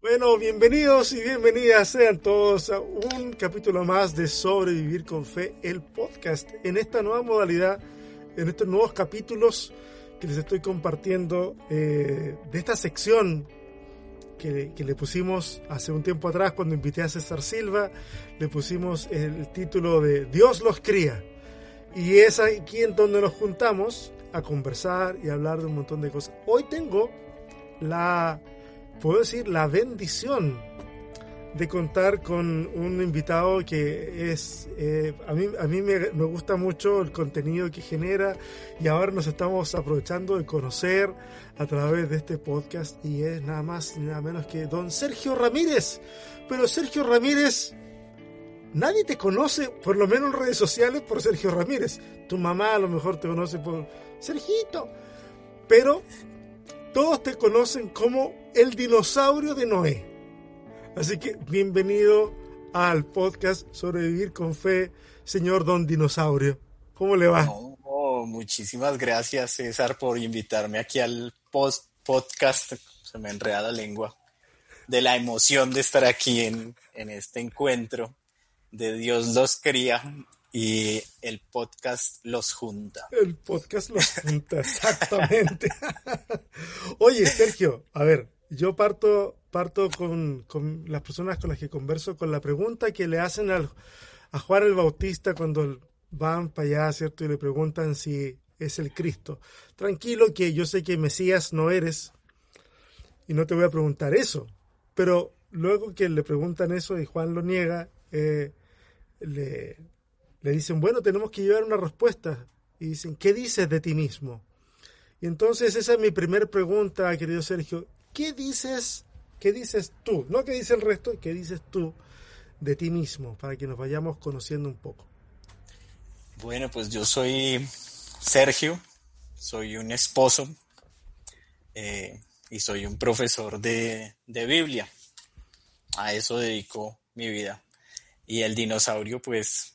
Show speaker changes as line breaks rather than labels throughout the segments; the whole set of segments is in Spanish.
Bueno, bienvenidos y bienvenidas sean todos a un capítulo más de Sobrevivir con Fe, el podcast, en esta nueva modalidad, en estos nuevos capítulos que les estoy compartiendo eh, de esta sección que, que, le pusimos hace un tiempo atrás cuando invité a César Silva, le pusimos el título de Dios los cría. Y es aquí en donde nos juntamos a conversar y hablar de un montón de cosas. Hoy tengo la puedo decir, la bendición de contar con un invitado que es, eh, a mí, a mí me, gusta mucho el contenido que genera y ahora nos estamos aprovechando de conocer a través de este podcast y es nada más ni nada menos que don Sergio Ramírez. Pero Sergio Ramírez, nadie te conoce, por lo menos en redes sociales, por Sergio Ramírez. Tu mamá a lo mejor te conoce por Sergito. Pero todos te conocen como el dinosaurio de Noé. Así que bienvenido al podcast Sobrevivir con Fe, señor Don Dinosaurio. ¿Cómo le va?
Oh, muchísimas gracias, César, por invitarme aquí al post podcast. Se me enreda la lengua. De la emoción de estar aquí en, en este encuentro de Dios los cría y el podcast los junta.
El podcast los junta, exactamente. Oye, Sergio, a ver, yo parto, parto con, con, las personas con las que converso con la pregunta que le hacen al, a Juan el Bautista cuando van para allá, ¿cierto? Y le preguntan si es el Cristo. Tranquilo que yo sé que Mesías no eres y no te voy a preguntar eso, pero luego que le preguntan eso y Juan lo niega, eh, le, le dicen, bueno, tenemos que llevar una respuesta. Y dicen, ¿qué dices de ti mismo? Y entonces esa es mi primera pregunta, querido Sergio. ¿Qué dices, qué dices tú? No qué dice el resto, ¿qué dices tú de ti mismo? Para que nos vayamos conociendo un poco.
Bueno, pues yo soy Sergio, soy un esposo eh, y soy un profesor de, de Biblia. A eso dedico mi vida. Y el dinosaurio, pues,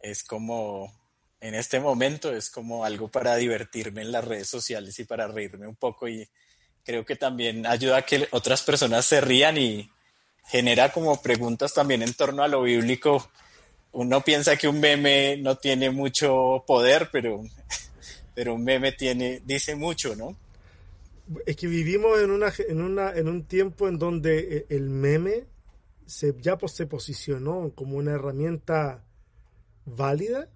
es como, en este momento, es como algo para divertirme en las redes sociales y para reírme un poco y creo que también ayuda a que otras personas se rían y genera como preguntas también en torno a lo bíblico. Uno piensa que un meme no tiene mucho poder, pero, pero un meme tiene, dice mucho, ¿no?
Es que vivimos en, una, en, una, en un tiempo en donde el meme se, ya se posicionó como una herramienta válida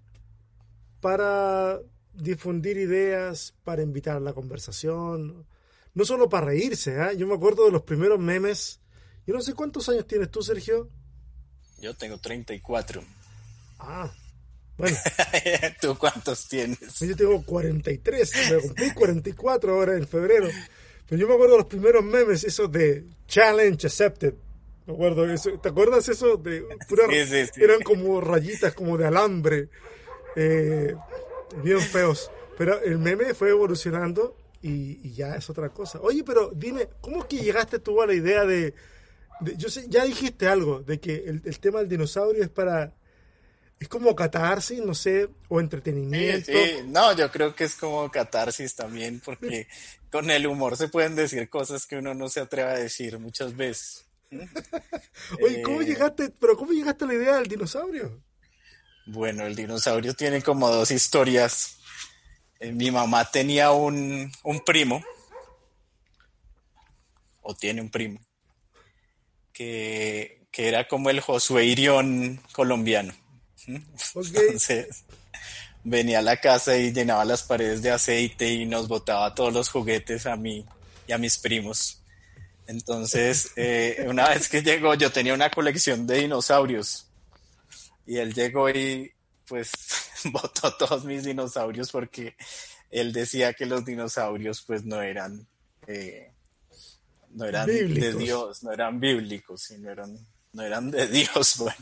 para difundir ideas, para invitar a la conversación, no solo para reírse. ¿eh? Yo me acuerdo de los primeros memes. Yo no sé cuántos años tienes tú, Sergio.
Yo tengo 34.
Ah, bueno.
¿Tú cuántos tienes?
Yo tengo 43, me cumplí 44 ahora en febrero. Pero yo me acuerdo de los primeros memes, esos de Challenge Accepted. Me acuerdo eso. ¿Te acuerdas eso? De pura,
sí, sí, sí.
Eran como rayitas, como de alambre. Eh, bien feos. Pero el meme fue evolucionando y, y, ya es otra cosa. Oye, pero dime, ¿cómo es que llegaste tú a la idea de... de yo sé, ya dijiste algo, de que el, el, tema del dinosaurio es para... Es como catarsis, no sé, o entretenimiento.
No, yo creo que es como catarsis también, porque con el humor se pueden decir cosas que uno no se atreve a decir muchas veces.
Oye, ¿cómo eh, llegaste, pero cómo llegaste a la idea del dinosaurio?
Bueno, el dinosaurio tiene como dos historias. Eh, mi mamá tenía un, un, primo, o tiene un primo, que, que era como el Josué Irión colombiano.
Okay.
Entonces, venía a la casa y llenaba las paredes de aceite y nos botaba todos los juguetes a mí y a mis primos. Entonces, eh, una vez que llegó, yo tenía una colección de dinosaurios y él llegó y pues botó todos mis dinosaurios porque él decía que los dinosaurios pues no eran eh, no eran
bíblicos.
de Dios, no eran bíblicos, sino eran, no eran de Dios, bueno.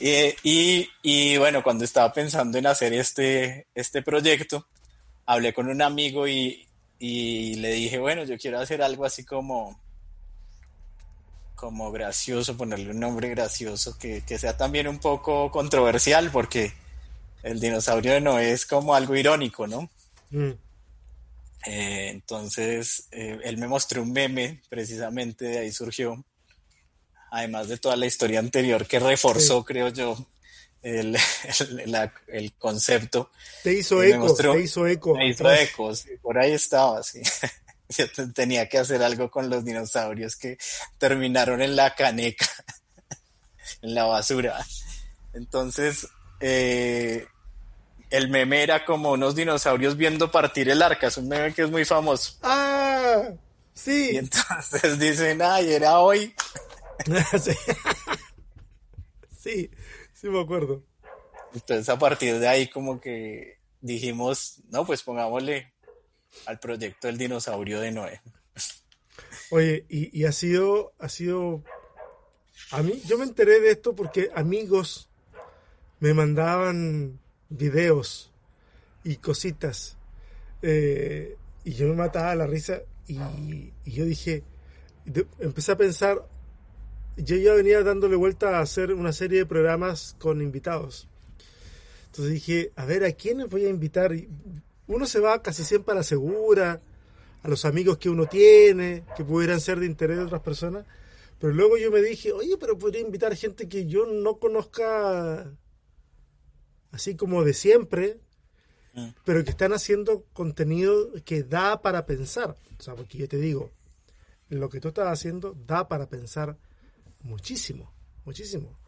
Y, y, y, bueno, cuando estaba pensando en hacer este, este proyecto, hablé con un amigo y, y le dije, bueno, yo quiero hacer algo así como, como gracioso, ponerle un nombre gracioso, que, que sea también un poco controversial, porque el dinosaurio de Noé es como algo irónico, ¿no?
Mm.
Eh, entonces, eh, él me mostró un meme, precisamente de ahí surgió, además de toda la historia anterior que reforzó, creo yo, el, el, concepto.
Te hizo eco, te hizo eco.
Me hizo eco, por ahí estaba, sí. Yo tenía que hacer algo con los dinosaurios que terminaron en la caneca, en la basura. Entonces, eh, el meme era como unos dinosaurios viendo partir el arca, es un meme que es muy famoso.
Ah, sí.
Y entonces dicen, ay, era hoy.
sí, sí me acuerdo.
Entonces a partir de ahí como que dijimos, no, pues pongámosle al proyecto del dinosaurio de Noé.
Oye, y, ha sido, ha sido, a mí, yo me enteré de esto porque amigos me mandaban videos y cositas. Eh, y yo me mataba la risa y, yo dije, empecé a pensar, yo ya venía dándole vuelta a hacer una serie de programas con invitados. Entonces dije, a ver, ¿a quién voy a invitar? Uno se va casi siempre a la segura, a los amigos que uno tiene, que pudieran ser de interés de otras personas. Pero luego yo me dije, oye, pero podría invitar gente que yo no conozca así como de siempre, mm. pero que están haciendo contenido que da para pensar. O sea, porque yo te digo, lo que tú estás haciendo da para pensar muchísimo, muchísimo.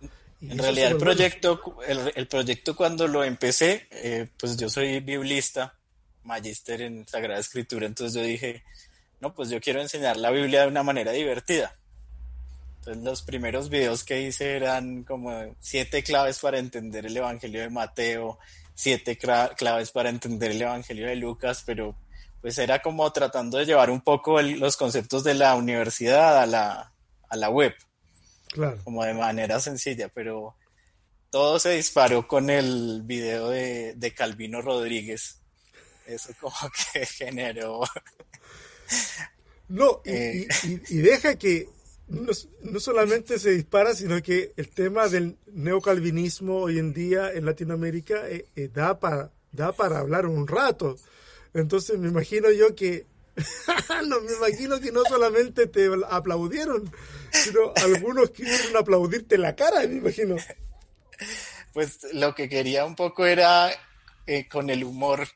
en realidad el proyecto, el, proyecto cuando lo empecé, eh, pues yo soy biblista, magíster en Sagrada Escritura, entonces yo dije, no, pues yo quiero enseñar la Biblia de una manera divertida. Entonces los primeros videos que hice eran como siete claves para entender el Evangelio de Mateo, siete claves para entender el Evangelio de Lucas, pero pues era como tratando de llevar un poco los conceptos de la universidad a la, a la web. Claro. Como de manera sencilla, pero todo se disparó con el video de, de Calvino Rodríguez. Eso como que generó...
No, y, eh. y deja que no, solamente se dispara, sino que el tema del neocalvinismo hoy en día en Latinoamérica eh, eh, da, para, da para hablar un rato. Entonces me imagino yo que, no, me imagino que no solamente te aplaudieron, sino algunos quisieron aplaudirte la cara, me imagino.
Pues lo que quería un poco era eh, con el humor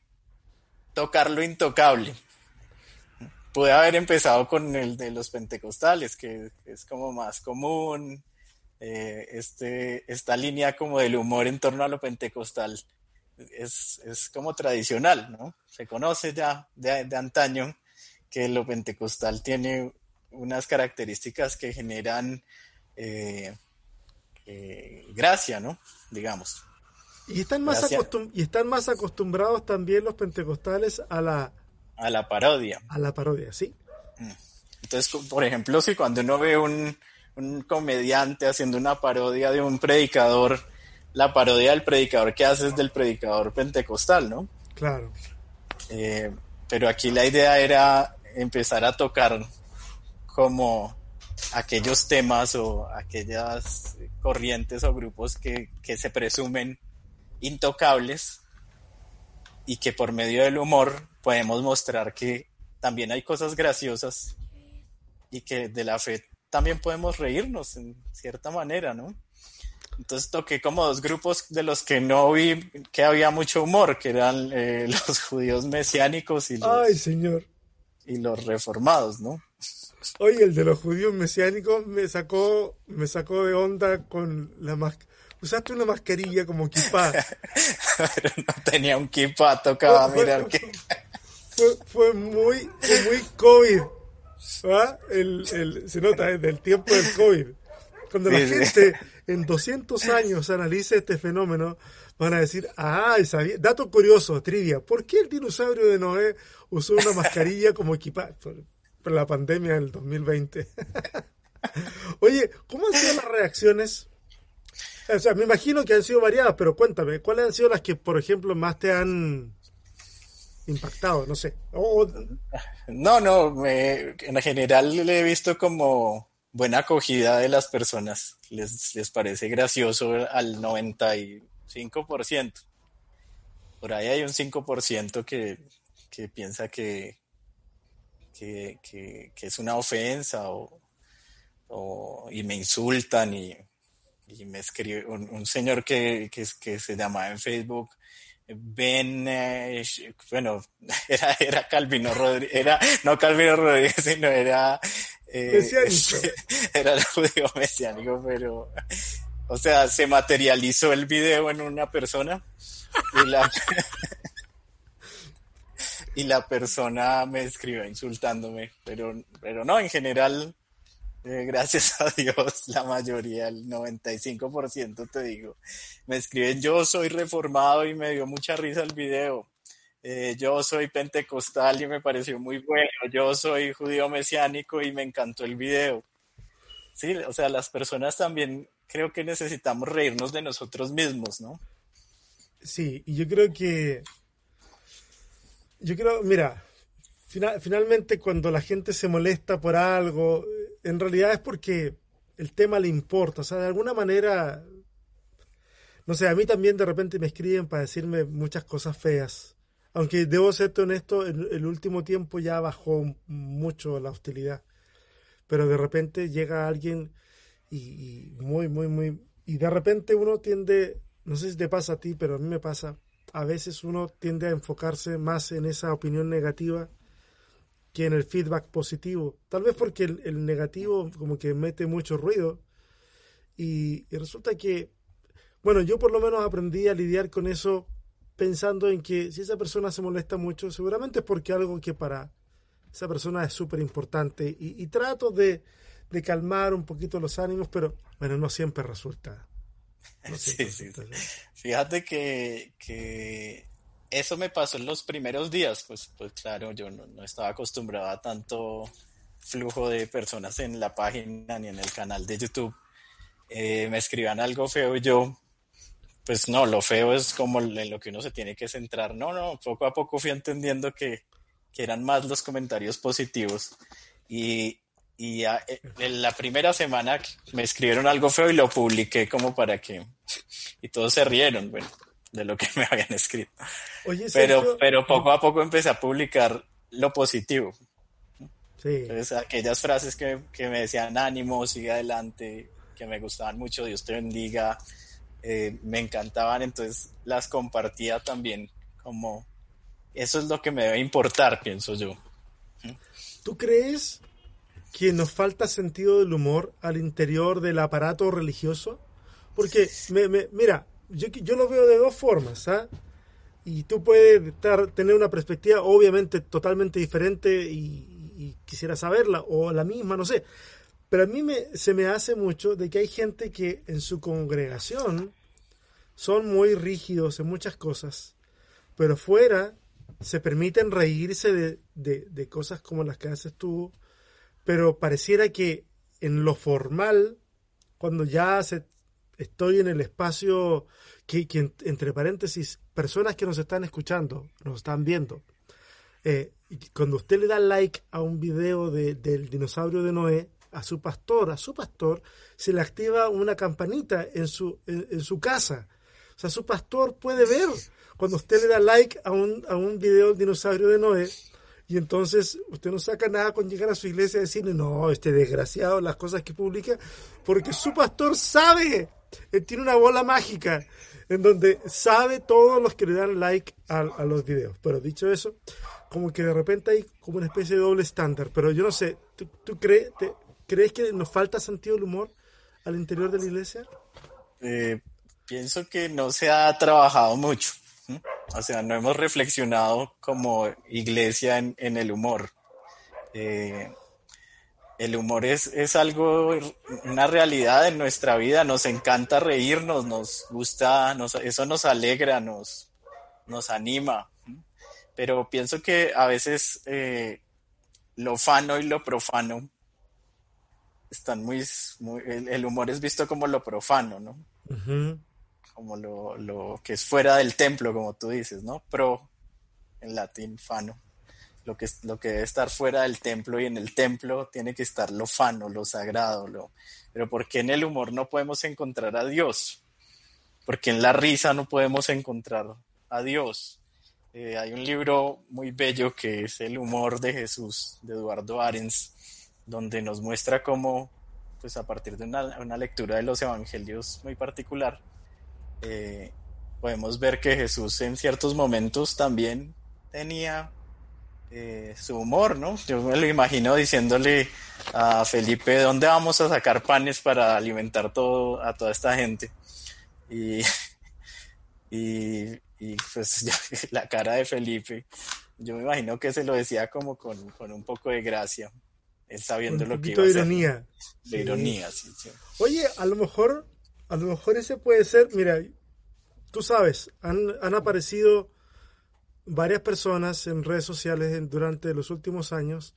tocar lo intocable pude haber empezado con el de los pentecostales, que es como más común, eh, este, esta línea como del humor en torno a lo pentecostal es, es como tradicional, ¿no? Se conoce ya de, de, antaño que lo pentecostal tiene unas características que generan eh, eh, gracia, ¿no? Digamos.
Y están, más y están más acostumbrados también los pentecostales a la,
a la parodia.
A la parodia, sí.
Mm. Entonces, por ejemplo, si cuando uno ve un, un comediante haciendo una parodia de un predicador, la parodia del predicador que hace es del predicador pentecostal, ¿no?
Claro.
Eh, pero aquí la idea era empezar a tocar como aquellos temas o aquellas corrientes o grupos que, que se presumen intocables y que por medio del humor podemos mostrar que también hay cosas graciosas y que de la fe también podemos reírnos en cierta manera, ¿no? Entonces toqué como dos grupos de los que no vi que había mucho humor, que eran eh, los judíos mesiánicos y los,
Ay, señor.
Y los reformados, ¿no?
Oye, el de los judíos mesiánicos me sacó, me sacó de onda con la máscara usaste una mascarilla como kipá.
Pero no tenía un kipá, tocaba mirar que...
Fue, muy, muy COVID. El, se nota, desde del tiempo del COVID. Cuando la gente en 200 años analice este fenómeno, van a decir, ah, sabía. dato curioso, trivia, ¿por qué el dinosaurio de Noé usó una mascarilla como equipaje? Por, la pandemia del 2020. Oye, ¿cómo han sido las reacciones o sea, me imagino que han sido variadas, pero cuéntame, ¿cuáles han sido las que, por ejemplo, más te han impactado? No sé.
No, no, en general le he visto como buena acogida de las personas. Les, les parece gracioso al 95%. Por ahí hay un 5% que, que piensa que, que, es una ofensa o, y me insultan y, me escribe un, señor que, que, se llamaba en Facebook Ben, eh, bueno, era, era Calvino Rodríguez, era, no Calvino Rodríguez, sino era,
eh,
era el judío mesiánico, pero, o sea, se materializó el video en una persona y la, y la persona me escribió insultándome, pero, pero no, en general, eh, gracias a Dios, la mayoría, el 95% te digo, me escriben yo soy reformado y me dio mucha risa el video. Eh, yo soy pentecostal y me pareció muy bueno. Yo soy judío mesiánico y me encantó el video. Sí, o sea, las personas también creo que necesitamos reírnos de nosotros mismos, ¿no?
Sí, y yo creo que, yo creo, mira, finalmente cuando la gente se molesta por algo, en realidad es porque el tema le importa. O sea, de alguna manera, no sé, a mí también de repente me escriben para decirme muchas cosas feas. Aunque debo serte honesto, el, el último tiempo ya bajó mucho la hostilidad. Pero de repente llega alguien y, muy, muy, muy... Y de repente uno tiende, no sé si te pasa a ti, pero a mí me pasa, a veces uno tiende a enfocarse más en esa opinión negativa que en el feedback positivo. Tal vez porque el, negativo como que mete mucho ruido. Y, resulta que, bueno, yo por lo menos aprendí a lidiar con eso pensando en que si esa persona se molesta mucho, seguramente es porque algo que para esa persona es súper importante. Y, trato de, de, calmar un poquito los ánimos, pero bueno, no siempre resulta.
sí, sí. Fíjate que, que eso me pasó en los primeros días, pues, pues claro, yo no, estaba acostumbrado a tanto flujo de personas en la página ni en el canal de YouTube. Eh, me escriban algo feo y yo, pues no, lo feo es como en lo que uno se tiene que centrar. No, no, poco a poco fui entendiendo que, que eran más los comentarios positivos. Y, y eh, en la primera semana me escribieron algo feo y lo publiqué como para que... Y todos se rieron, bueno de lo que me habían escrito. pero, pero poco a poco empecé a publicar lo positivo. Sí. Entonces, aquellas frases que, que, me decían ánimo, sigue adelante, que me gustaban mucho, Dios te bendiga, eh, me encantaban, entonces las compartía también como eso es lo que me debe importar, pienso yo.
¿Tú crees que nos falta sentido del humor al interior del aparato religioso? Porque, me, me, mira, yo, yo lo veo de dos formas, ¿ah? Y tú puedes estar, tener una perspectiva obviamente totalmente diferente y, quisiera saberla, o la misma, no sé. Pero a mí me, se me hace mucho de que hay gente que en su congregación son muy rígidos en muchas cosas, pero fuera se permiten reírse de, de, de cosas como las que haces tú, pero pareciera que en lo formal, cuando ya se estoy en el espacio que, entre paréntesis, personas que nos están escuchando, nos están viendo. Eh, cuando usted le da like a un video del dinosaurio de Noé, a su pastor, a su pastor, se le activa una campanita en su, en, su casa. O sea, su pastor puede ver cuando usted le da like a un, a un video del dinosaurio de Noé, y entonces usted no saca nada con llegar a su iglesia y decirle, no, este desgraciado, las cosas que publica, porque su pastor sabe él tiene una bola mágica en donde sabe todos los que le dan like a, los videos. Pero dicho eso, como que de repente hay como una especie de doble estándar. Pero yo no sé, ¿tú, crees, crees que nos falta sentido del humor al interior de la iglesia?
Eh, pienso que no se ha trabajado mucho. O sea, no hemos reflexionado como iglesia en, el humor. Eh, el humor es, es algo, una realidad en nuestra vida, nos encanta reírnos, nos gusta, eso nos alegra, nos, nos anima, pero pienso que a veces eh, lo fano y lo profano están muy, el, humor es visto como lo profano, ¿no? Como lo, lo que es fuera del templo, como tú dices, ¿no? Pro, en latín, fano lo que, lo que debe estar fuera del templo y en el templo tiene que estar lo fano, lo sagrado, lo... pero ¿por qué en el humor no podemos encontrar a Dios? Porque en la risa no podemos encontrar a Dios. Eh, hay un libro muy bello que es El humor de Jesús, de Eduardo Arens, donde nos muestra cómo, pues a partir de una, una lectura de los evangelios muy particular, eh, podemos ver que Jesús en ciertos momentos también tenía eh, su humor, ¿no? Yo me lo imagino diciéndole a Felipe, ¿dónde vamos a sacar panes para alimentar todo, a toda esta gente? Y, y, y pues la cara de Felipe, yo me imagino que se lo decía como con, con un poco de gracia, él sabiendo lo que iba a
de ironía.
De ironía, sí, sí.
Oye, a lo mejor, a lo mejor ese puede ser, mira, tú sabes, han, han aparecido varias personas en redes sociales durante los últimos años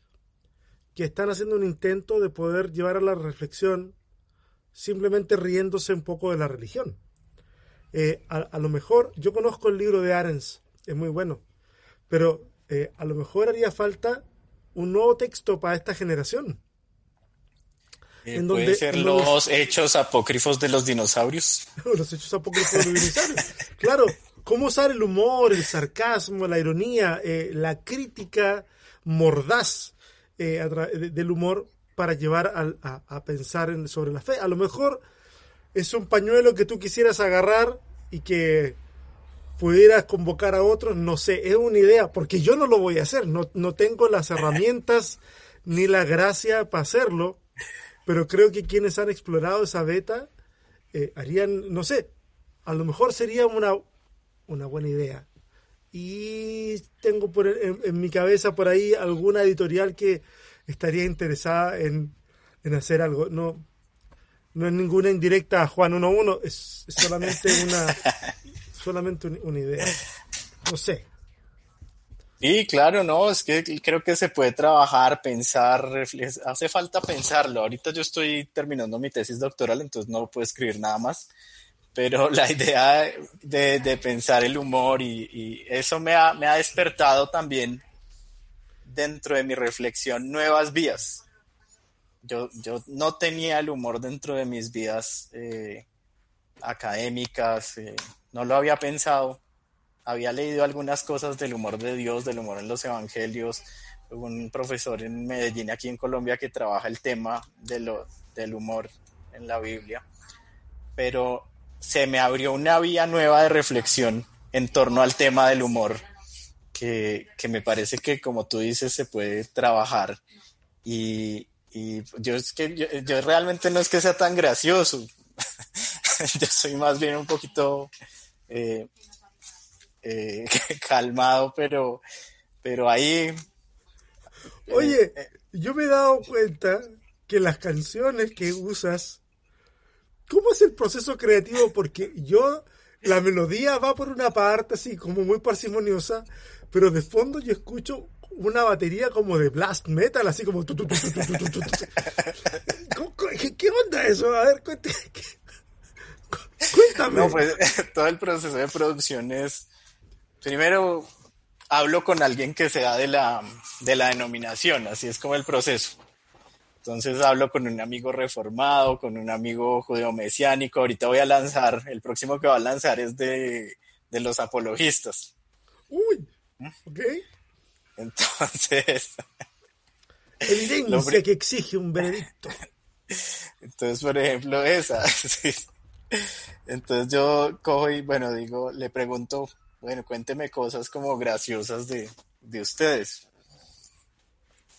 que están haciendo un intento de poder llevar a la reflexión simplemente riéndose un poco de la religión. Eh, a, lo mejor, yo conozco el libro de Arens, es muy bueno, pero eh, a lo mejor haría falta un nuevo texto para esta generación.
Eh, puede ser los, hechos apócrifos de los dinosaurios.
los hechos apócrifos de los dinosaurios. claro, cómo usar el humor, el sarcasmo, la ironía, la crítica mordaz del humor para llevar a, a, pensar en, sobre la fe. A lo mejor es un pañuelo que tú quisieras agarrar y que pudieras convocar a otros, no sé, es una idea, porque yo no lo voy a hacer, no, no tengo las herramientas ni la gracia para hacerlo, pero creo que quienes han explorado esa beta eh, harían, no sé, a lo mejor sería una, una buena idea. Y tengo por, en, en mi cabeza por ahí alguna editorial que estaría interesada en, en hacer algo. No, no es ninguna indirecta a Juan 1.1, es, es solamente una solamente una idea. No sé.
Sí, claro, no, es que creo que se puede trabajar, pensar, hace falta pensarlo. Ahorita yo estoy terminando mi tesis doctoral, entonces no puedo escribir nada más, pero la idea de, de pensar el humor y, eso me ha, me ha despertado también dentro de mi reflexión nuevas vías yo, yo no tenía el humor dentro de mis vidas eh, académicas, eh, no lo había pensado. Había leído algunas cosas del humor de Dios, del humor en los evangelios. Un profesor en Medellín, aquí en Colombia, que trabaja el tema de lo, del humor en la Biblia. Pero se me abrió una vía nueva de reflexión en torno al tema del humor, que, que me parece que, como tú dices, se puede trabajar. Y, y yo es que yo, realmente no es que sea tan gracioso. yo soy más bien un poquito eh, eh, calmado, pero, pero ahí.
Oye, eh, yo me he dado cuenta que las canciones que usas, ¿cómo es el proceso creativo? Porque yo, la melodía va por una parte así como muy parsimoniosa, pero de fondo yo escucho una batería como de blast metal, así como... ¿Qué, onda eso? A ver, cuéntame. Cuéntame.
No, pues todo el proceso de producción es... Primero hablo con alguien que sea de la, de la denominación, así es como el proceso. Entonces hablo con un amigo reformado, con un amigo judeo-mesiánico. Ahorita voy a lanzar, el próximo que va a lanzar es de, de los apologistas.
Uy, ok.
Entonces.
Evidencia que exige un veredicto.
Entonces, por ejemplo, esa. Entonces yo cojo y, bueno, digo, le pregunto, bueno, cuénteme cosas como graciosas de, de ustedes.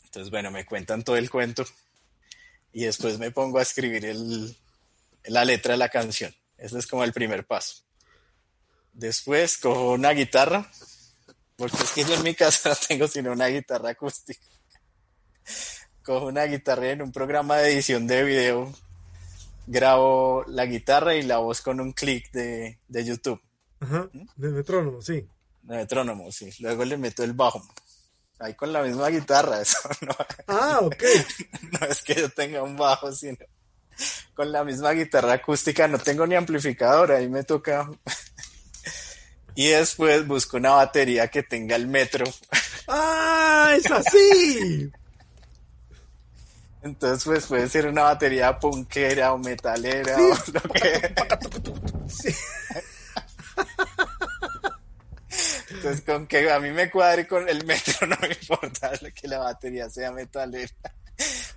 Entonces, bueno, me cuentan todo el cuento y después me pongo a escribir el, la letra de la canción. Ese es como el primer paso. Después cojo una guitarra porque es que yo en mi casa no tengo sino una guitarra acústica. Cojo una guitarra en un programa de edición de video, grabo la guitarra y la voz con un clic de, de YouTube.
Ajá, de metrónomo, sí.
De metrónomo, sí. Luego le meto el bajo. Ahí con la misma guitarra, eso no.
Ah, ok.
no es que yo tenga un bajo, sino con la misma guitarra acústica, no tengo ni amplificador, ahí me toca y después busco una batería que tenga el metro.
¡Ah! ¡Es así!
Entonces, pues puede ser una batería punkera o metalera o lo que. Sí. Entonces, con que a mí me cuadre con el metro no me importa que la batería sea metalera.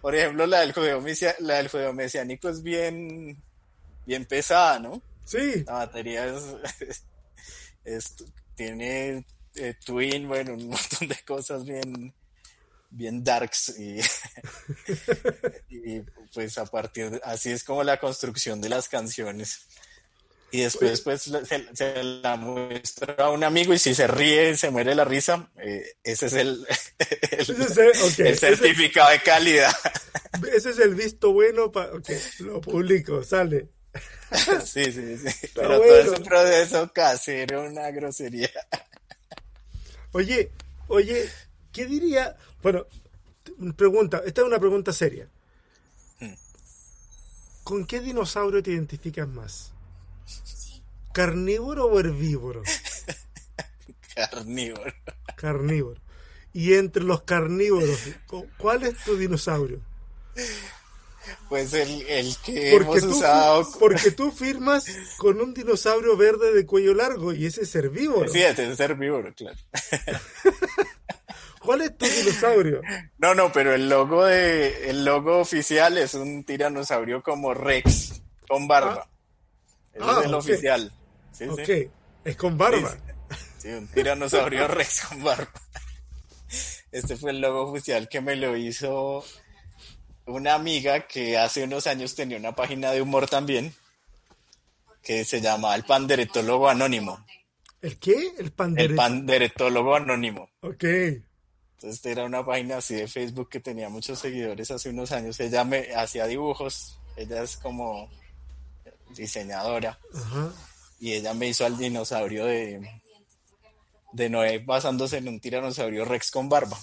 Por ejemplo, la del juego, la del juego mesiánico es bien, bien pesada, ¿no?
Sí.
La batería es, tiene eh, twin, bueno, un montón de cosas bien, bien darks y, y, pues a partir de, así es como la construcción de las canciones y después pues se, la muestra a un amigo y si se ríe se muere la risa eh, ese es el, el, certificado de calidad.
Ese es el visto bueno para lo público sale.
Sí sí sí. Pero todo es un proceso casero una grosería.
Oye oye qué diría bueno pregunta esta es una pregunta seria. Hmm. ¿con qué dinosaurio te identificas más? ¿Carnívoro o herbívoro?
Carnívoro.
Carnívoro. Y entre los carnívoros, ¿cuál es tu dinosaurio?
Pues el, que hemos usado.
Porque tú firmas con un dinosaurio verde de cuello largo y ese es herbívoro.
Sí, ese es herbívoro, claro.
¿Cuál es tu dinosaurio?
No, no, pero el logo de el logo oficial es un tiranosaurio como Rex con barba. Ah. Ese es ah, el oficial
ok, es con barba.
Sí, un tiranosaurio rex con barba. Este fue el logo oficial que me lo hizo una amiga que hace unos años tenía una página de humor también, que se llama El Panderetólogo Anónimo.
¿El qué? El,
el Panderetólogo Anónimo.
Ok.
Entonces era una página así de Facebook que tenía muchos seguidores hace unos años. Ella me hacía dibujos, ella es como diseñadora. Ajá y ella me hizo al dinosaurio de, de Noé basándose en un tiranosaurio Rex con barba.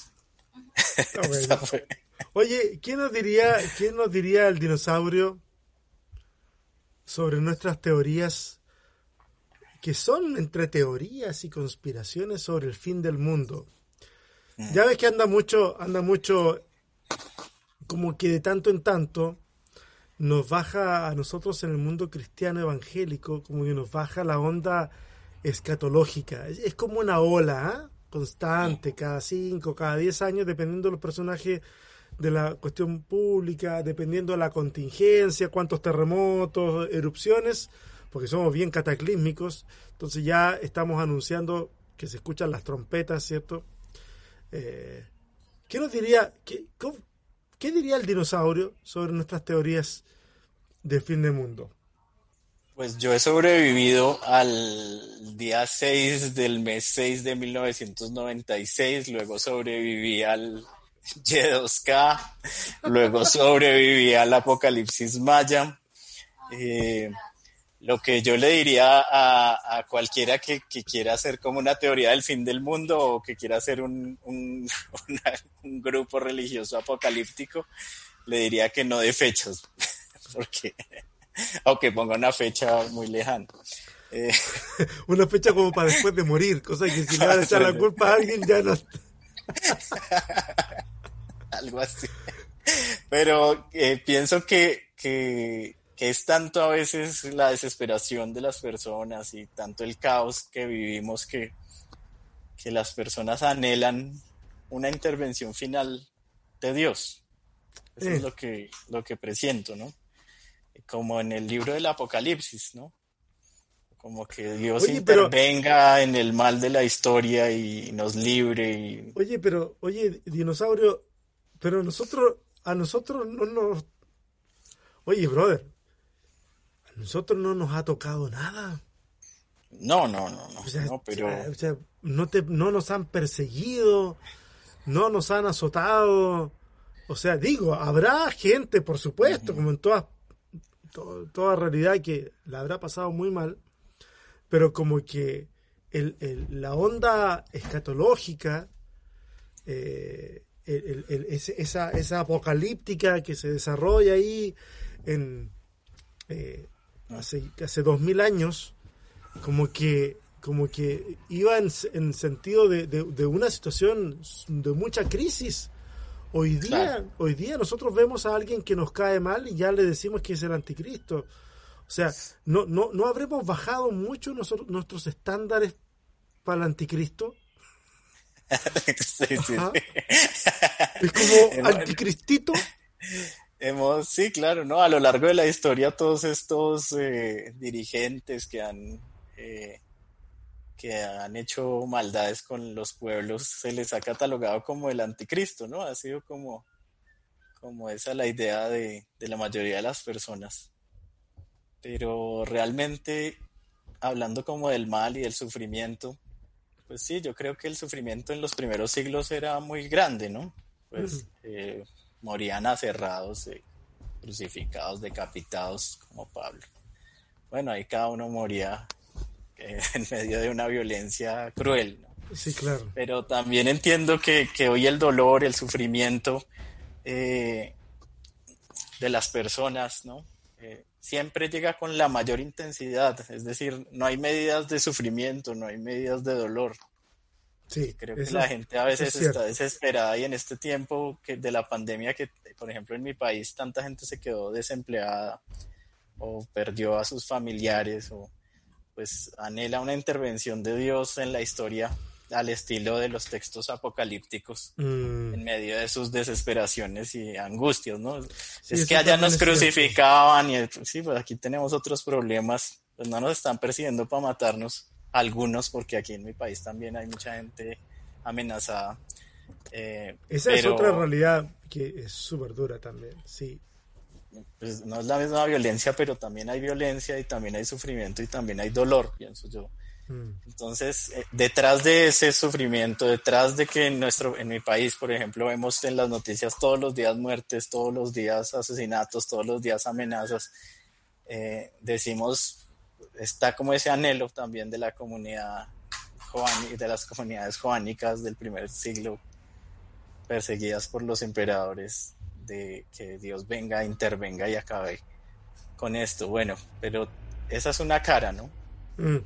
Ah, Oye, ¿quién nos diría, quién nos diría el dinosaurio sobre nuestras teorías que son entre teorías y conspiraciones sobre el fin del mundo? Mm. Ya ves que anda mucho, anda mucho como que de tanto en tanto nos baja a nosotros en el mundo cristiano evangélico, como que nos baja la onda escatológica. Es como una ola ¿ah? constante, cada cinco, cada diez años, dependiendo de los personajes de la cuestión pública, dependiendo de la contingencia, cuántos terremotos, erupciones, porque somos bien cataclísmicos, entonces ya estamos anunciando que se escuchan las trompetas, ¿cierto? Eh, ¿Qué nos diría, qué, ¿Qué diría el dinosaurio sobre nuestras teorías de fin de mundo?
Pues yo he sobrevivido al día 6 del mes 6 de 1996, luego sobreviví al Y2K, luego sobreviví al apocalipsis maya. Eh, lo que yo le diría a, cualquiera que, quiera hacer como una teoría del fin del mundo o que quiera hacer un, un, grupo religioso apocalíptico, le diría que no de fechas, porque, aunque ponga una fecha muy lejana.
Eh, una fecha como para después de morir, cosa que si le van a echar la culpa a alguien ya no...
Algo así. Pero eh, pienso que, que que es tanto a veces la desesperación de las personas y tanto el caos que vivimos que, que las personas anhelan una intervención final de Dios. Eso es lo que, lo que presiento, ¿no? Como en el libro del Apocalipsis, ¿no? Como que Dios intervenga en el mal de la historia y nos libre. Y...
Oye, pero, oye, dinosaurio, pero nosotros, a nosotros no nos... Oye, brother, nosotros no nos ha tocado nada.
No, no, no, no, pero...
no, te, no nos han perseguido, no nos han azotado. O sea, digo, habrá gente, por supuesto, como en toda, toda realidad, que la habrá pasado muy mal, pero como que el, la onda escatológica, eh, esa, esa apocalíptica que se desarrolla ahí en, eh, hace, hace dos mil años, como que, como que iba en, sentido de, una situación de mucha crisis. Hoy día, hoy día nosotros vemos a alguien que nos cae mal y ya le decimos que es el anticristo. O sea, no, no, no habremos bajado mucho nosotros, nuestros estándares para el anticristo.
sí, sí, sí.
Es como anticristito.
Hemos, sí, claro, ¿no? A lo largo de la historia, todos estos eh, dirigentes que han, eh, que han hecho maldades con los pueblos, se les ha catalogado como el anticristo, ¿no? Ha sido como, como esa la idea de, de la mayoría de las personas. Pero realmente, hablando como del mal y del sufrimiento, pues sí, yo creo que el sufrimiento en los primeros siglos era muy grande, ¿no? Pues eh, morían aserrados, eh, crucificados, decapitados, como Pablo. Bueno, ahí cada uno moría eh, en medio de una violencia cruel, ¿no?
Sí, claro.
Pero también entiendo que, que hoy el dolor, el sufrimiento de las personas, ¿no? siempre llega con la mayor intensidad, es decir, no hay medidas de sufrimiento, no hay medidas de dolor.
Sí,
creo que la gente a veces está desesperada y en este tiempo que de la pandemia que, por ejemplo, en mi país tanta gente se quedó desempleada o perdió a sus familiares o pues anhela una intervención de Dios en la historia al estilo de los textos apocalípticos
mm.
en medio de sus desesperaciones y angustias, ¿no? es que allá nos crucificaban y sí, pues aquí tenemos otros problemas, pues no nos están persiguiendo para matarnos algunos, porque aquí en mi país también hay mucha gente amenazada. Eh,
Esa es otra realidad que es súper dura también, sí.
Pues no es la misma violencia, pero también hay violencia y también hay sufrimiento y también hay dolor, pienso yo.
Mm.
Entonces, eh, detrás de ese sufrimiento, detrás de que en nuestro, en mi país, por ejemplo, vemos en las noticias todos los días muertes, todos los días asesinatos, todos los días amenazas, eh, decimos, está como ese anhelo también de la comunidad de las comunidades joánicas del primer siglo, perseguidas por los emperadores, de que Dios venga, intervenga y acabe con esto. Bueno, pero esa es una cara, ¿no?
Mm.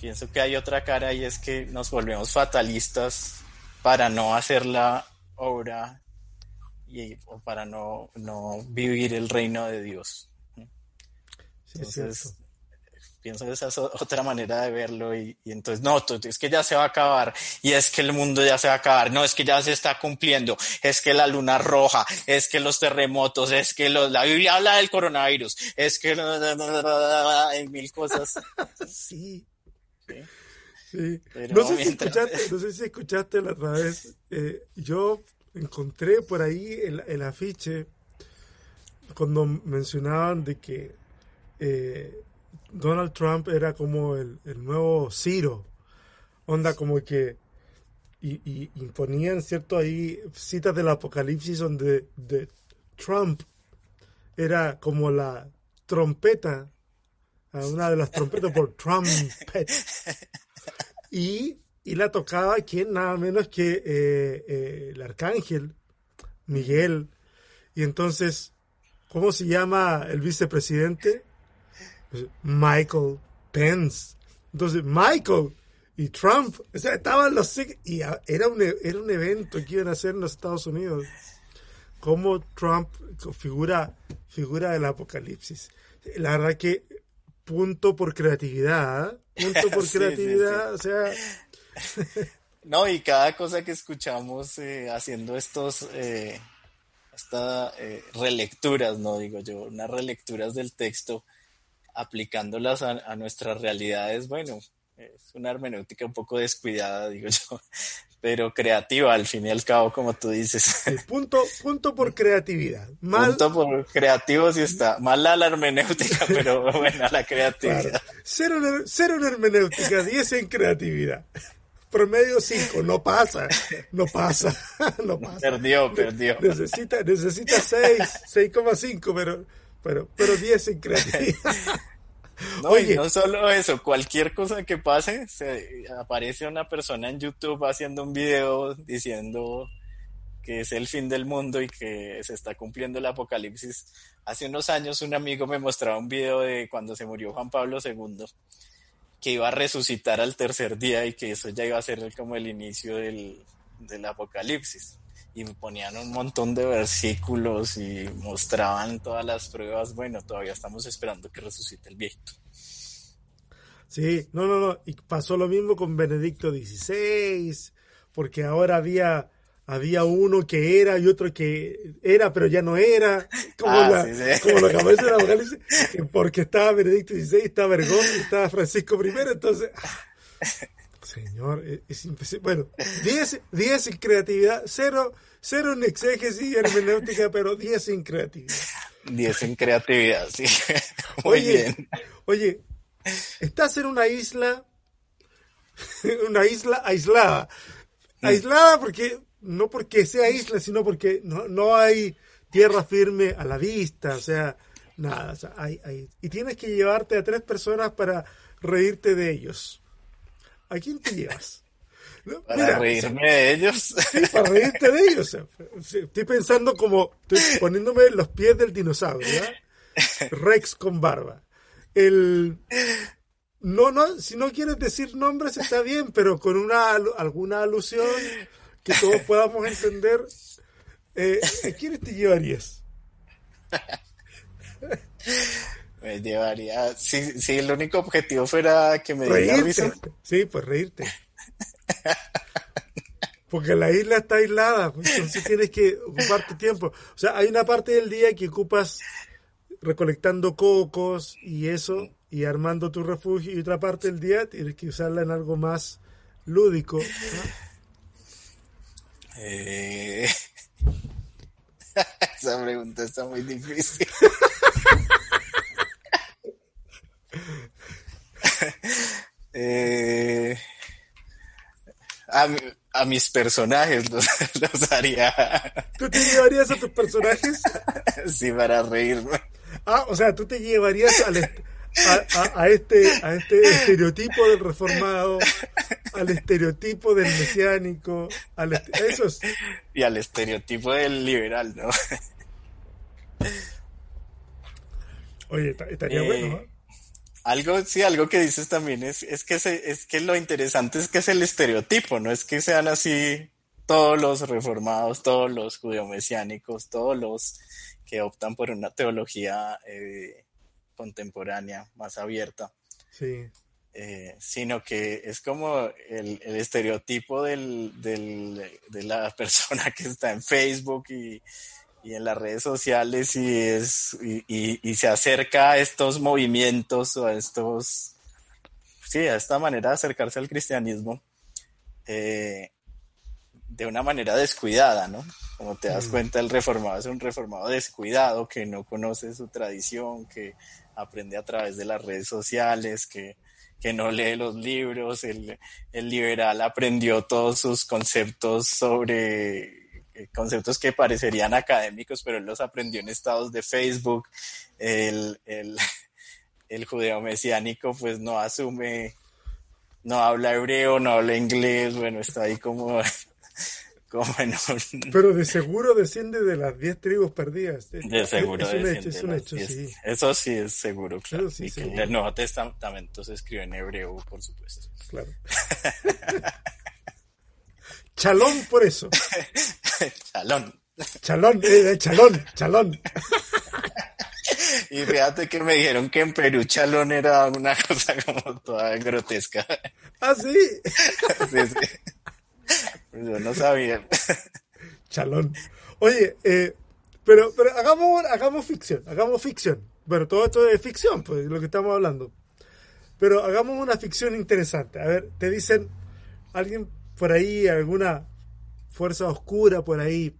Pienso que hay otra cara y es que nos volvemos fatalistas para no hacer la obra y, o para no, no vivir el reino de Dios. entonces, pienso que esa es otra manera de verlo y, entonces, no, es que ya se va a acabar y es que el mundo ya se va a acabar, no, es que ya se está cumpliendo, es que la luna roja, es que los terremotos, es que la Biblia habla del coronavirus, es que hay mil cosas.
Sí. Sí. No, sé si escuchaste, no sé si escuchaste la otra vez. Eh, yo encontré por ahí el, afiche cuando mencionaban de que eh, Donald Trump era como el, nuevo Ciro. Onda como que y, y, imponían cierto ahí citas del apocalipsis donde de Trump era como la trompeta una de las trompetas por trumpet. Y, y la tocaba quien nada menos que eh, eh, el arcángel Miguel. Y entonces, ¿cómo se llama el vicepresidente? Pues, Michael Pence. Entonces, Michael y Trump, o sea, estaban los y era un, era un evento que iban a hacer en los Estados Unidos. Como Trump figura, figura del apocalipsis. La verdad que punto por creatividad, punto por creatividad, o sea...
no, y cada cosa que escuchamos eh, haciendo estos, eh, estas eh, relecturas, no digo yo, unas relecturas del texto, aplicándolas a, a nuestras realidades, bueno, es una hermenéutica un poco descuidada, digo yo, pero creativa al fin y al cabo, como tú dices.
punto, punto por creatividad.
Punto por creativo sí está. Mala la hermenéutica, pero buena la creatividad.
Cero, cero en hermenéutica, 10 en creatividad. Promedio 5, no pasa, no pasa, no pasa.
Perdió, perdió.
Necesita, necesita 6, 6,5, pero, pero, pero 10 en creatividad.
No, y no solo eso, cualquier cosa que pase, se, aparece una persona en YouTube haciendo un video diciendo que es el fin del mundo y que se está cumpliendo el apocalipsis. Hace unos años un amigo me mostraba un video de cuando se murió Juan Pablo II, que iba a resucitar al tercer día y que eso ya iba a ser como el inicio del, del apocalipsis y ponían un montón de versículos y mostraban todas las pruebas. Bueno, todavía estamos esperando que resucite el viejito.
Sí, no, no, no. Y pasó lo mismo con Benedicto XVI, porque ahora había, había uno que era y otro que era, pero ya no era. Como,
Ah,
la,
sí, sí.
como lo vocal, dice, que porque estaba Benedicto XVI, estaba Bergón, estaba Francisco I, entonces. Señor, es, es imposible. Bueno, 10, 10 en creatividad, cero, cero en exégesis y hermenéutica, pero 10 en creatividad.
10 en creatividad, sí. Muy
Oye,
bien.
Oye, estás en una isla, una isla aislada. Aislada porque, no porque sea isla, sino porque no, no hay tierra firme a la vista, o sea, nada. o sea, hay, hay- y tienes que llevarte a tres personas para reírte de ellos. ¿A quién te llevas? No,
Para
mira,
reírme de ellos.
Sí, para reírte de ellos. o sea, Estoy pensando como, estoy poniéndome en los pies del dinosaurio, ¿ya? Rex con barba. El, no, no, si no quieres decir nombres está bien, pero con una alguna alusión que todos podamos entender. Eh, ¿A quiénes te llevarías?
Me llevaría. Si, si el único objetivo fuera que me diera risa.
Sí, pues reírte. Porque la isla está aislada, pues, entonces tienes que ocupar tu tiempo. O sea, hay una parte del día que ocupas recolectando cocos y eso, y armando tu refugio, y otra parte del día tienes que usarla en algo más lúdico. ¿no?
Eh, Esa pregunta está muy difícil. Eh, a, a mis personajes los, los haría
¿Tú te llevarías a tus personajes?
así para reírme.
Ah, o sea, tú te llevarías al a, a- a este, a este estereotipo del reformado, al estereotipo del mesiánico, al eso es,
Y al estereotipo del liberal, ¿no?
oye, ta- estaría
Eh,
bueno, ¿no?
Algo, sí, algo que dices también es, es que se- es que lo interesante es que es el estereotipo, no es que sean así todos los reformados, todos los judeomesiánicos, todos los que optan por una teología eh, contemporánea más abierta,
Sí,
eh, sino que es como el, el estereotipo del, del- de la persona que está en Facebook y, y en las redes sociales y, es, y, y- y se acerca a estos movimientos o a estos, sí, a esta manera de acercarse al cristianismo eh, de una manera descuidada, ¿no? Como te das cuenta, el reformado es un reformado descuidado que no conoce su tradición, que aprende a través de las redes sociales, que, que no lee los libros. El, el liberal aprendió todos sus conceptos sobre conceptos que parecerían académicos, pero él los aprendió en estados de Facebook. El, el, el judeo mesiánico pues no asume, no habla hebreo, no habla inglés, bueno, está ahí como, como en un...
pero de seguro desciende de las 10 tribus perdidas.
De seguro
Es un
desciende
hecho, es un hecho,
diez.
sí.
Eso sí es seguro, claro.
Sí,
y que
seguro.
el Nuevo Testamento se escribe en hebreo, por supuesto.
Claro. Chalón por eso.
Chalón.
Chalón, eh, chalón, chalón.
Y fíjate que me dijeron que en Perú chalón era una cosa como toda grotesca.
Ah, sí.
Sí, sí. Pues yo no sabía.
Chalón. Oye, eh, pero, pero hagamos, hagamos ficción, hagamos ficción. Bueno, todo esto es ficción, pues, lo que estamos hablando. Pero hagamos una ficción interesante. A ver, te dicen, alguien por ahí, alguna fuerza oscura por ahí,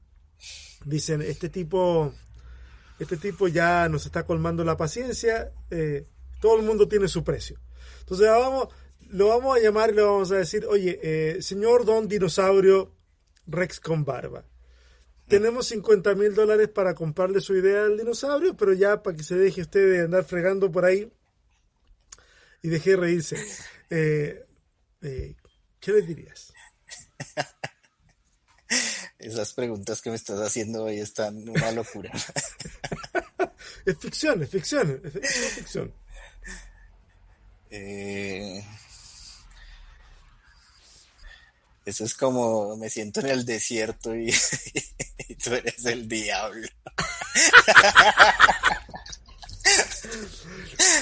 dicen, este tipo, este tipo ya nos está colmando la paciencia, eh, todo el mundo tiene su precio. Entonces vamos, lo vamos a llamar y le vamos a decir, oye, eh, señor Don Dinosaurio Rex con barba. Tenemos 50 mil dólares para comprarle su idea al dinosaurio, pero ya para que se deje usted de andar fregando por ahí y deje de reírse. Eh, eh, ¿Qué le dirías?
Esas preguntas que me estás haciendo hoy están una locura.
Es ficción, es ficción, es, ficción.
Eh, eso es como me siento en el desierto y, y tú eres el diablo.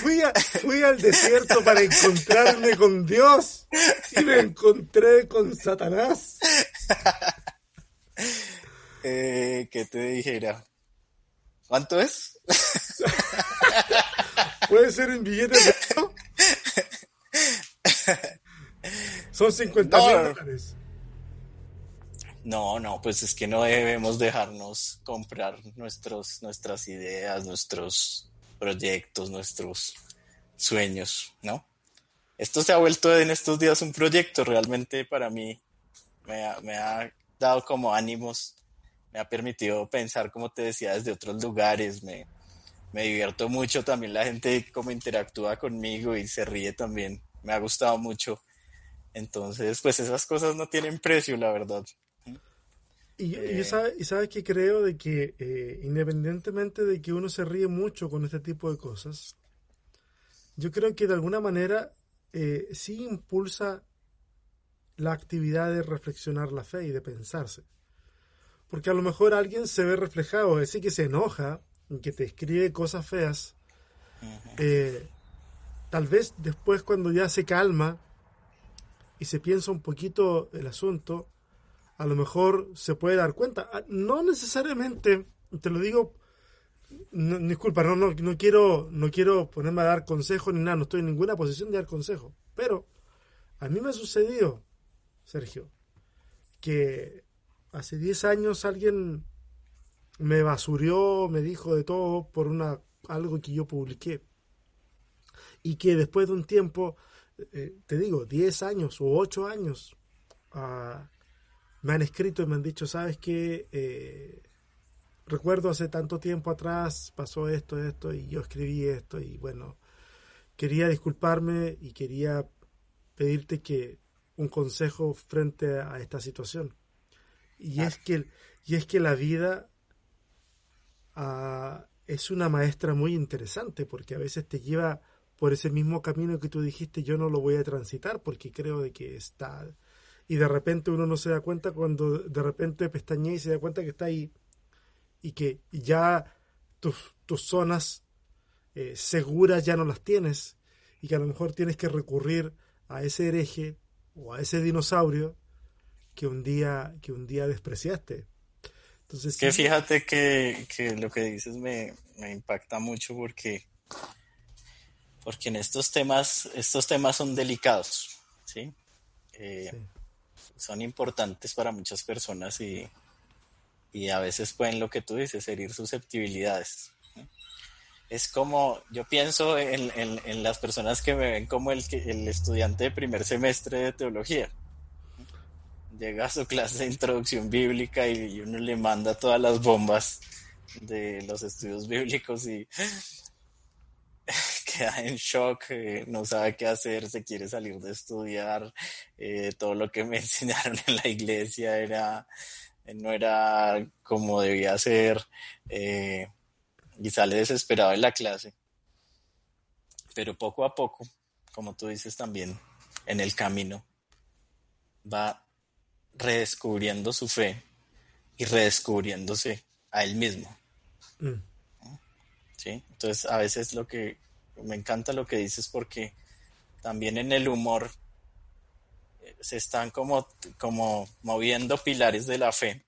Fui, fui al desierto para encontrarme con Dios y me encontré con Satanás.
Eh, ¿Qué te dijera? ¿Cuánto es?
Puede ser en billetes de Son 50 mil dólares.
No, no, pues es que no debemos dejarnos comprar nuestros, nuestras ideas, nuestros proyectos, nuestros sueños, ¿no? Esto se ha vuelto en estos días un proyecto, realmente para mí me ha, me ha dado como ánimos, me ha permitido pensar, como te decía, desde otros lugares, me, me divierto mucho también la gente como interactúa conmigo y se ríe también, me ha gustado mucho. Entonces, pues esas cosas no tienen precio, la verdad.
Y, y, sabes que creo de que eh, independientemente de que uno se ríe mucho con este tipo de cosas, yo creo que de alguna manera eh, sí impulsa la actividad de reflexionar la fe y de pensarse. Porque a lo mejor alguien se ve reflejado, decir que se enoja, que te escribe cosas feas, eh, tal vez después cuando ya se calma y se piensa un poquito el asunto, a lo mejor se puede dar cuenta. Ah, no necesariamente, te lo digo, disculpa, no, no, no, quiero, no quiero ponerme a dar consejos ni nada, no estoy en ninguna posición de dar consejo pero a mí me ha sucedido, Sergio, que hace 10 años alguien me basurió, me dijo de todo por una algo que yo publiqué. Y que después de un tiempo, eh, te digo, 10 años o 8 años, ah, me han escrito y me han dicho, ¿sabes qué? Eh, recuerdo hace tanto tiempo atrás pasó esto, esto, y yo escribí esto, y bueno, quería disculparme y quería pedirte que un consejo frente a esta situación. Y es que, y es que la vida ah, es una maestra muy interesante porque a veces te lleva por ese mismo camino que tú dijiste, yo no lo voy a transitar porque creo de que está y de repente uno no se da cuenta cuando de repente pestañea y se da cuenta que está ahí. Y que ya tus, tus zonas eh, seguras ya no las tienes. Y que a lo mejor tienes que recurrir a ese hereje o a ese dinosaurio que un día, que un día despreciaste.
Entonces, que fíjate que, que, lo que dices me, me impacta mucho porque, porque en estos temas, estos temas son delicados, ¿sí? Eh, sí son importantes para muchas personas y, y a veces pueden lo que tú dices, herir susceptibilidades. Es como, yo pienso en, en, las personas que me ven como el, el estudiante de primer semestre de teología. Llega a su clase de introducción bíblica y uno le manda todas las bombas de los estudios bíblicos y queda en shock, eh, no sabe qué hacer, se quiere salir de estudiar, eh, todo lo que me enseñaron en la iglesia era, no era como debía ser, eh, y sale desesperado de la clase. Pero poco a poco, como tú dices también, en el camino, va redescubriendo su fe y redescubriéndose a él mismo. Mm. ¿Sí? Entonces, a veces lo que me encanta lo que dices porque también en el humor eh, se están como, como moviendo pilares de la fe,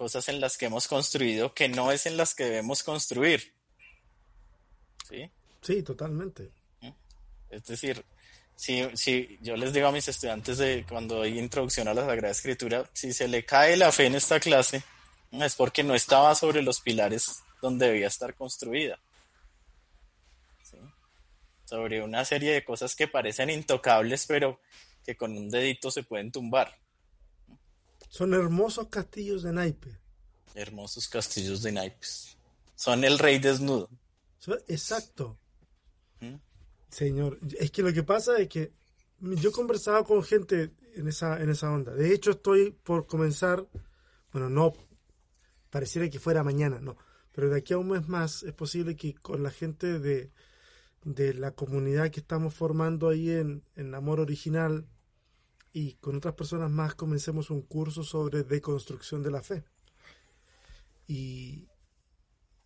cosas en las que hemos construido que no es en las que debemos construir. ¿Sí?
Sí, totalmente.
Es decir, si, si yo les digo a mis estudiantes de cuando doy introducción a la Sagrada Escritura, si se le cae la fe en esta clase, es porque no estaba sobre los pilares donde debía estar construida sobre una serie de cosas que parecen intocables, pero que con un dedito se pueden tumbar.
Son hermosos castillos de naipes.
Hermosos castillos de naipes. Son el rey desnudo.
Exacto. ¿Mm? Señor, es que lo que pasa es que yo he conversado con gente en esa, en esa onda. De hecho, estoy por comenzar, bueno, no pareciera que fuera mañana, no, pero de aquí a un mes más es posible que con la gente de, de la comunidad que estamos formando ahí en, en Amor Original y con otras personas más comencemos un curso sobre deconstrucción de la fe. Y,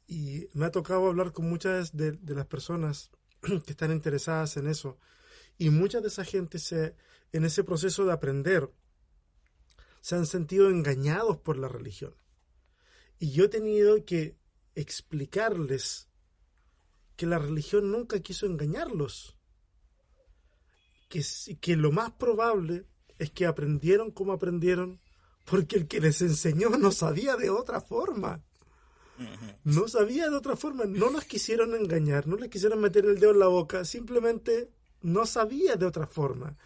y me ha tocado hablar con muchas de, las personas que están interesadas en eso. Y mucha de esa gente se, en ese proceso de aprender se han sentido engañados por la religión. Y yo he tenido que explicarles que la religión nunca quiso engañarlos. Que, que lo más probable es que aprendieron como aprendieron porque el que les enseñó no sabía de otra forma. No sabía de otra forma, no los quisieron engañar, no les quisieron meter el dedo en la boca, simplemente no sabía de otra forma.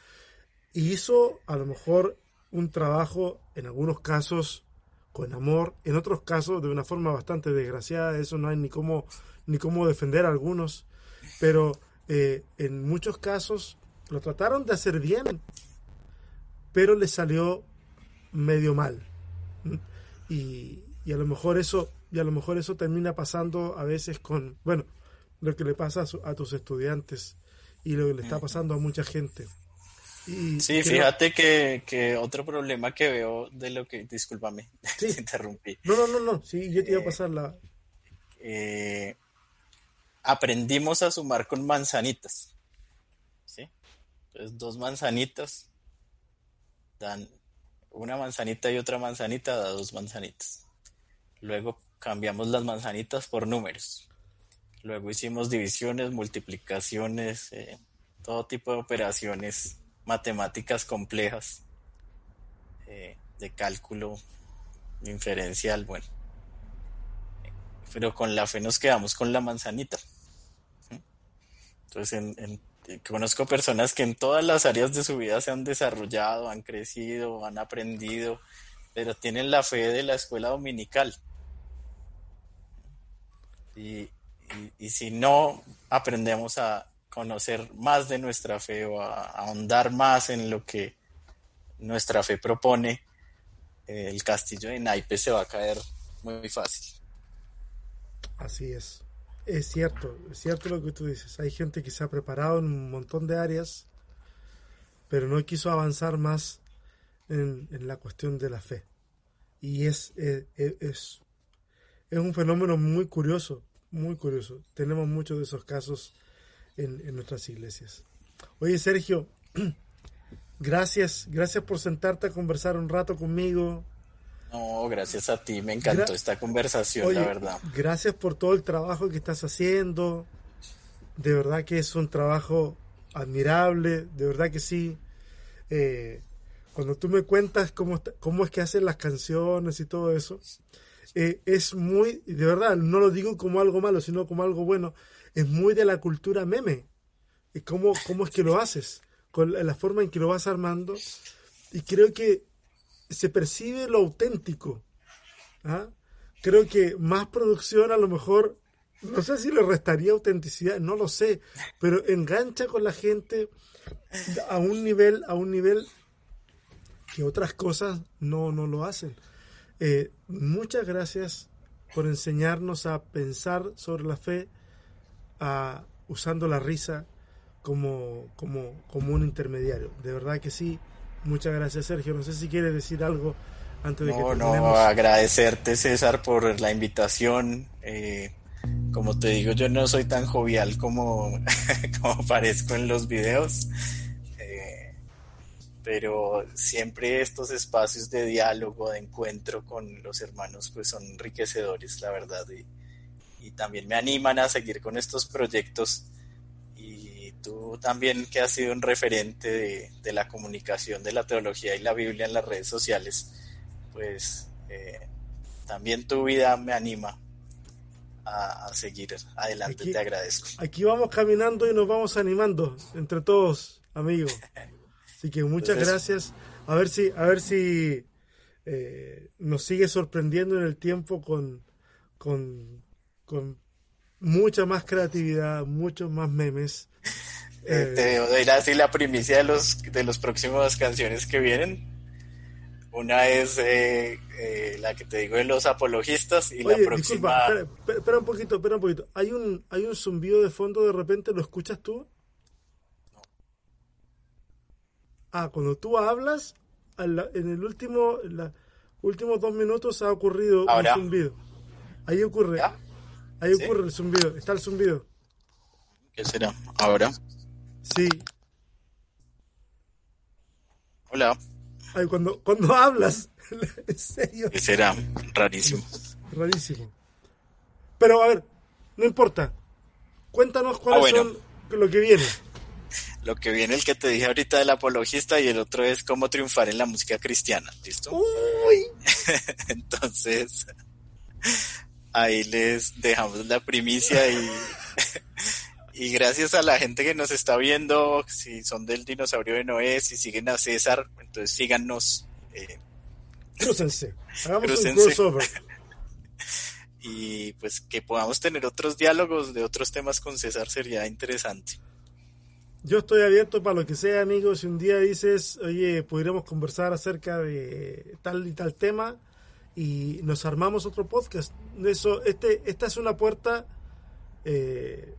Y hizo a lo mejor un trabajo, en algunos casos, con amor, en otros casos de una forma bastante desgraciada, eso no hay ni cómo, ni cómo defender a algunos, pero eh, en muchos casos lo trataron de hacer bien, pero le salió medio mal. Y, y a lo mejor eso y a lo mejor eso termina pasando a veces con, bueno, lo que le pasa a, tus estudiantes y lo que le está pasando a mucha gente.
Y sí, fíjate que, que, otro problema que veo de lo que, discúlpame, te interrumpí.
No, no, no, no, sí, yo te iba a eh, pasar la...
Eh, aprendimos a sumar con manzanitas, ¿sí? Entonces, dos manzanitas dan una manzanita y otra manzanita da dos manzanitas. Luego cambiamos las manzanitas por números. Luego hicimos divisiones, multiplicaciones, eh, todo tipo de operaciones matemáticas complejas eh, de cálculo inferencial, bueno. Pero con la fe nos quedamos con la manzanita. Entonces, conozco personas que en todas las áreas de su vida se han desarrollado, han crecido, han aprendido, pero tienen la fe de la escuela dominical y, si no aprendemos a conocer más de nuestra fe o a, ahondar más en lo que nuestra fe propone, el castillo de naipes se va a caer muy fácil.
Así es. Es cierto, es cierto lo que tú dices. Hay gente que se ha preparado en un montón de áreas, pero no quiso avanzar más en, la cuestión de la fe. Y es, es, es, es un fenómeno muy curioso, muy curioso. Tenemos muchos de esos casos en, nuestras iglesias. Oye, Sergio, gracias, gracias por sentarte a conversar un rato conmigo.
No, gracias a ti, me encantó esta conversación, la verdad.
Gracias por todo el trabajo que estás haciendo. De verdad que es un trabajo admirable, de verdad que sí. Eh, cuando tú me cuentas cómo, cómo es que hacen las canciones y todo eso, eh, es muy, de verdad, no lo digo como algo malo, sino como algo bueno, es muy de la cultura meme. Cómo, cómo es que lo haces, con la forma en que lo vas armando. Y creo que se percibe lo auténtico. ¿ah? Creo que más producción a lo mejor, no sé si le restaría autenticidad, no lo sé, pero engancha con la gente a un nivel, a un nivel que otras cosas no, no lo hacen. Eh, muchas gracias por enseñarnos a pensar sobre la fe usando la risa como, como, como un intermediario. De verdad que sí. Muchas gracias, Sergio. No sé si quieres decir algo antes de que terminemos.
No, agradecerte, César, por la invitación. Eh, como te digo, yo no soy tan jovial como, como parezco en los videos pero siempre estos espacios de diálogo, de encuentro con los hermanos, pues son enriquecedores, la verdad, y, también me animan a seguir con estos proyectos. Tú también, que has sido un referente de, la comunicación de la teología y la Biblia en las redes sociales, pues eh, también tu vida me anima a, seguir adelante, te agradezco.
Aquí vamos caminando y nos vamos animando entre todos, amigos. Así que muchas gracias. A ver si, a ver si eh, nos sigue sorprendiendo en el tiempo con, con, mucha más creatividad, muchos más memes.
Eh, te doy así la primicia de los de las próximas canciones que vienen. Una es eh, la que te digo de los apologistas y la próxima.
espera, un poquito, espera un poquito. Hay un hay un zumbido de fondo de repente, ¿lo escuchas tú? Ah, cuando tú hablas, en el último, los últimos dos minutos ha ocurrido un zumbido. Ahí ocurre. Ahí ocurre el zumbido. Está el zumbido.
¿Qué será? ¿Ahora?
Sí.
Hola.
Ay, cuando, cuando hablas, en serio.
¿Qué será? Rarísimo.
Rarísimo. Pero a ver, no importa. Cuéntanos cuáles
Ah, bueno.
son lo que viene.
Lo que viene el que te dije ahorita del apologista y el otro es cómo triunfar en la música cristiana. ¿Listo?
Uy,
Entonces, ahí les dejamos la primicia y, y gracias a la gente que nos está viendo, si son del dinosaurio de Noé, si siguen a César, entonces síganos. eh,
crúcense. Hagamos un crossover.
y pues que podamos tener otros diálogos de otros temas con César sería interesante.
Yo estoy abierto para lo que sea, amigos. Si un día dices, oye, podríamos conversar acerca de tal y tal tema y nos armamos otro podcast. Eso, este, esta es una puerta. eh,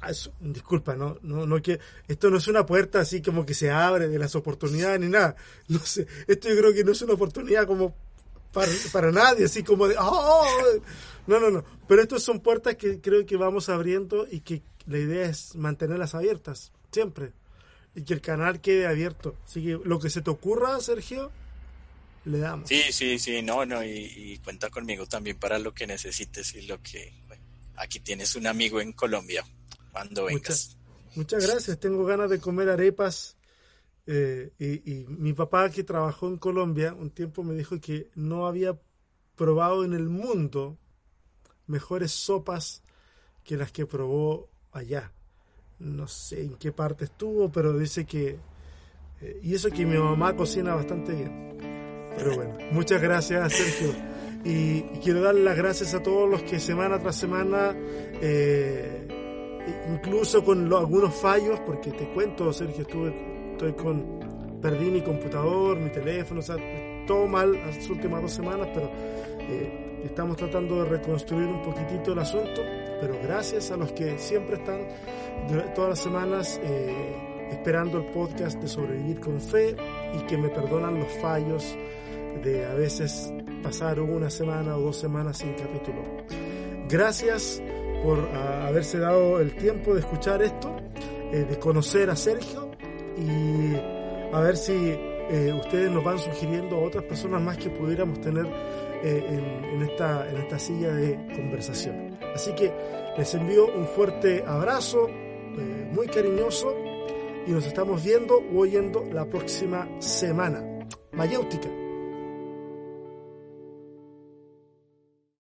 ah, es- disculpa, no, no, no que esto no es una puerta así como que se abre de las oportunidades ni nada. No sé, esto yo creo que no es una oportunidad como para, para nadie, así como de, "Oh". no, no, no. Pero estas son puertas que creo que vamos abriendo y que la idea es mantenerlas abiertas, siempre. Y que el canal quede abierto. Así que lo que se te ocurra, Sergio, le damos.
Sí, sí, sí, no, no, y, cuenta conmigo también para lo que necesites y lo que... aquí tienes un amigo en Colombia, cuando vengas.
Muchas gracias, tengo ganas de comer arepas. eh, y, y mi papá que trabajó en Colombia un tiempo me dijo que no había probado en el mundo mejores sopas que las que probó allá. No sé en qué parte estuvo, pero dice que... eh, y eso que mi mamá cocina bastante bien. Pero bueno, muchas gracias Sergio. Y, y quiero dar las gracias a todos los que semana tras semana, eh, incluso con lo- algunos fallos, porque te cuento Sergio, estuve, estoy con, perdí mi computador, mi teléfono, o sea, todo mal las últimas dos semanas, pero eh, estamos tratando de reconstruir un poquitito el asunto. Pero gracias a los que siempre están todas las semanas eh, esperando el podcast de sobrevivir con fe y que me perdonan los fallos de a veces pasar una semana o dos semanas sin capítulo. Gracias por ah, haberse dado el tiempo de escuchar esto, eh, de conocer a Sergio y a ver si eh, ustedes nos van sugiriendo a otras personas más que pudiéramos tener eh, en, esta, en esta silla de conversación. Así que les envío un fuerte abrazo, muy cariñoso, y nos estamos viendo o oyendo la próxima semana. Mayéutica.